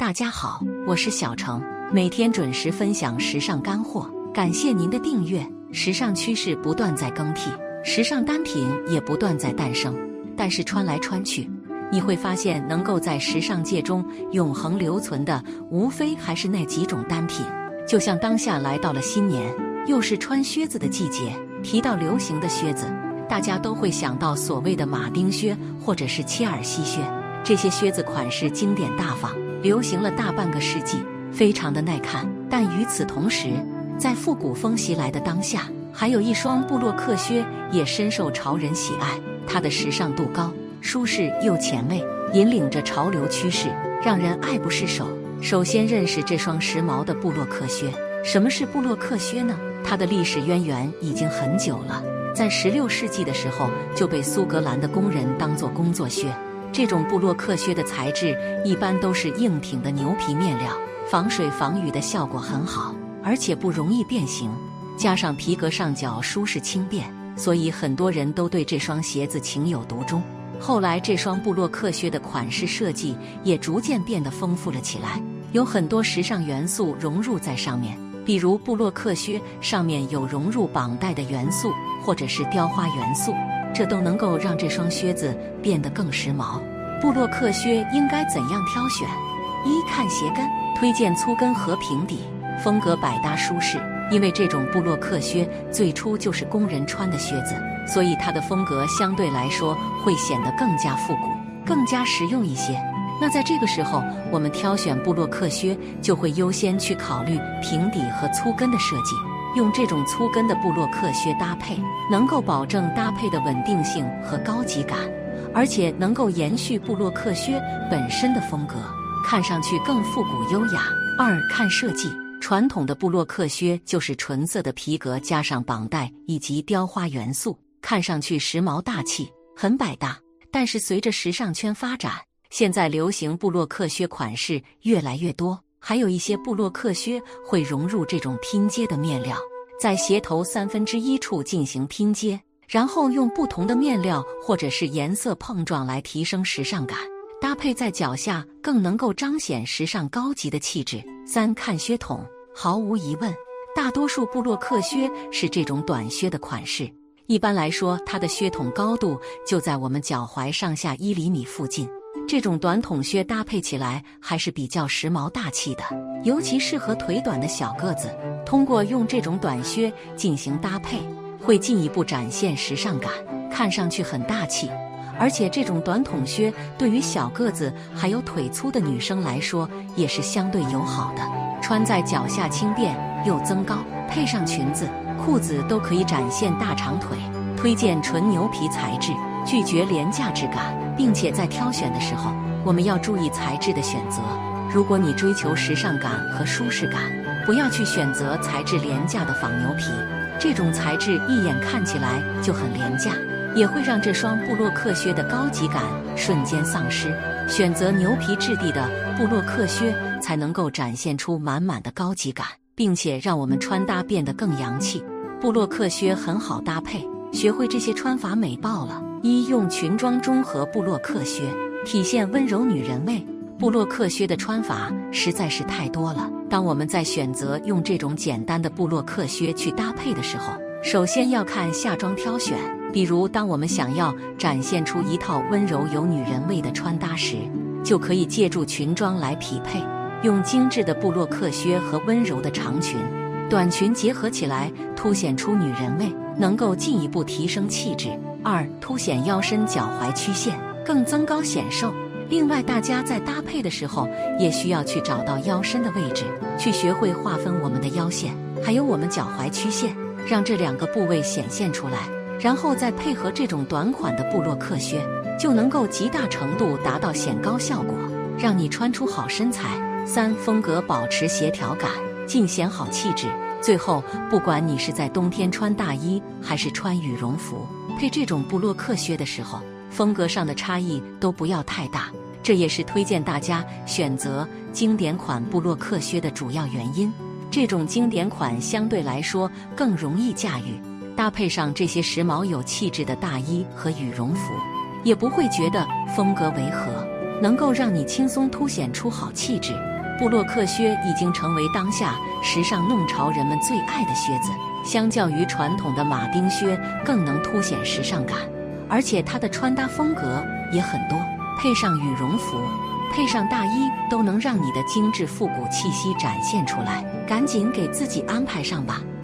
大家好，我是小程，每天准时分享时尚干货，感谢您的订阅。时尚趋势不断在更替，时尚单品也不断在诞生，但是穿来穿去。你会发现，能够在时尚界中永恒留存的，无非还是那几种单品。就像当下来到了新年，又是穿靴子的季节。提到流行的靴子，大家都会想到所谓的马丁靴或者是切尔西靴。这些靴子款式经典大方，流行了大半个世纪，非常的耐看。但与此同时，在复古风袭来的当下，还有一双布洛克靴也深受潮人喜爱。它的时尚度高。舒适又前卫，引领着潮流趋势，让人爱不释手。首先认识这双时髦的布洛克靴。什么是布洛克靴呢？它的历史渊源已经很久了，在16世纪的时候就被苏格兰的工人当做工作靴。这种布洛克靴的材质一般都是硬挺的牛皮面料，防水防雨的效果很好，而且不容易变形。加上皮革上脚舒适轻便，所以很多人都对这双鞋子情有独钟。后来，这双布洛克靴的款式设计也逐渐变得丰富了起来，有很多时尚元素融入在上面。比如，布洛克靴上面有融入绑带的元素，或者是雕花元素，这都能够让这双靴子变得更时髦。布洛克靴应该怎样挑选？一看鞋跟，推荐粗跟和平底，风格百搭舒适。因为这种布洛克靴最初就是工人穿的靴子。所以它的风格相对来说会显得更加复古、更加实用一些。那在这个时候，我们挑选布洛克靴就会优先去考虑平底和粗跟的设计。用这种粗跟的布洛克靴搭配，能够保证搭配的稳定性和高级感，而且能够延续布洛克靴本身的风格，看上去更复古优雅。二看设计，传统的布洛克靴就是纯色的皮革加上绑带以及雕花元素。看上去时髦大气，很百搭。但是随着时尚圈发展，现在流行布洛克靴款式越来越多，还有一些布洛克靴会融入这种拼接的面料，在鞋头三分之一处进行拼接，然后用不同的面料或者是颜色碰撞来提升时尚感，搭配在脚下更能够彰显时尚高级的气质。三看靴筒，毫无疑问，大多数布洛克靴是这种短靴的款式。一般来说，它的靴筒高度就在我们脚踝上下一厘米附近。这种短筒靴搭配起来还是比较时髦大气的，尤其适合腿短的小个子。通过用这种短靴进行搭配，会进一步展现时尚感，看上去很大气。而且，这种短筒靴对于小个子还有腿粗的女生来说也是相对友好的，穿在脚下轻便又增高，配上裙子。裤子都可以展现大长腿，推荐纯牛皮材质，拒绝廉价质感，并且在挑选的时候，我们要注意材质的选择。如果你追求时尚感和舒适感，不要去选择材质廉价的仿牛皮，这种材质一眼看起来就很廉价，也会让这双布洛克靴的高级感瞬间丧失。选择牛皮质地的布洛克靴，才能够展现出满满的高级感。并且让我们穿搭变得更洋气。布洛克靴很好搭配，学会这些穿法美爆了。一用裙装中和布洛克靴，体现温柔女人味。布洛克靴的穿法实在是太多了。当我们在选择用这种简单的布洛克靴去搭配的时候，首先要看下装挑选。比如，当我们想要展现出一套温柔有女人味的穿搭时，就可以借助裙装来匹配。用精致的布洛克靴和温柔的长裙、短裙结合起来，凸显出女人味，能够进一步提升气质。二、凸显腰身、脚踝曲线，更增高显瘦。另外，大家在搭配的时候，也需要去找到腰身的位置，去学会划分我们的腰线，还有我们脚踝曲线，让这两个部位显现出来，然后再配合这种短款的布洛克靴，就能够极大程度达到显高效果，让你穿出好身材。三、风格保持协调感，尽显好气质。最后，不管你是在冬天穿大衣还是穿羽绒服，配这种布洛克靴的时候，风格上的差异都不要太大。这也是推荐大家选择经典款布洛克靴的主要原因。这种经典款相对来说更容易驾驭，搭配上这些时髦有气质的大衣和羽绒服，也不会觉得风格违和，能够让你轻松凸显出好气质。布洛克靴已经成为当下时尚弄潮人们最爱的靴子，相较于传统的马丁靴，更能凸显时尚感，而且它的穿搭风格也很多，配上羽绒服。配上大衣，都能让你的精致复古气息展现出来。赶紧给自己安排上吧！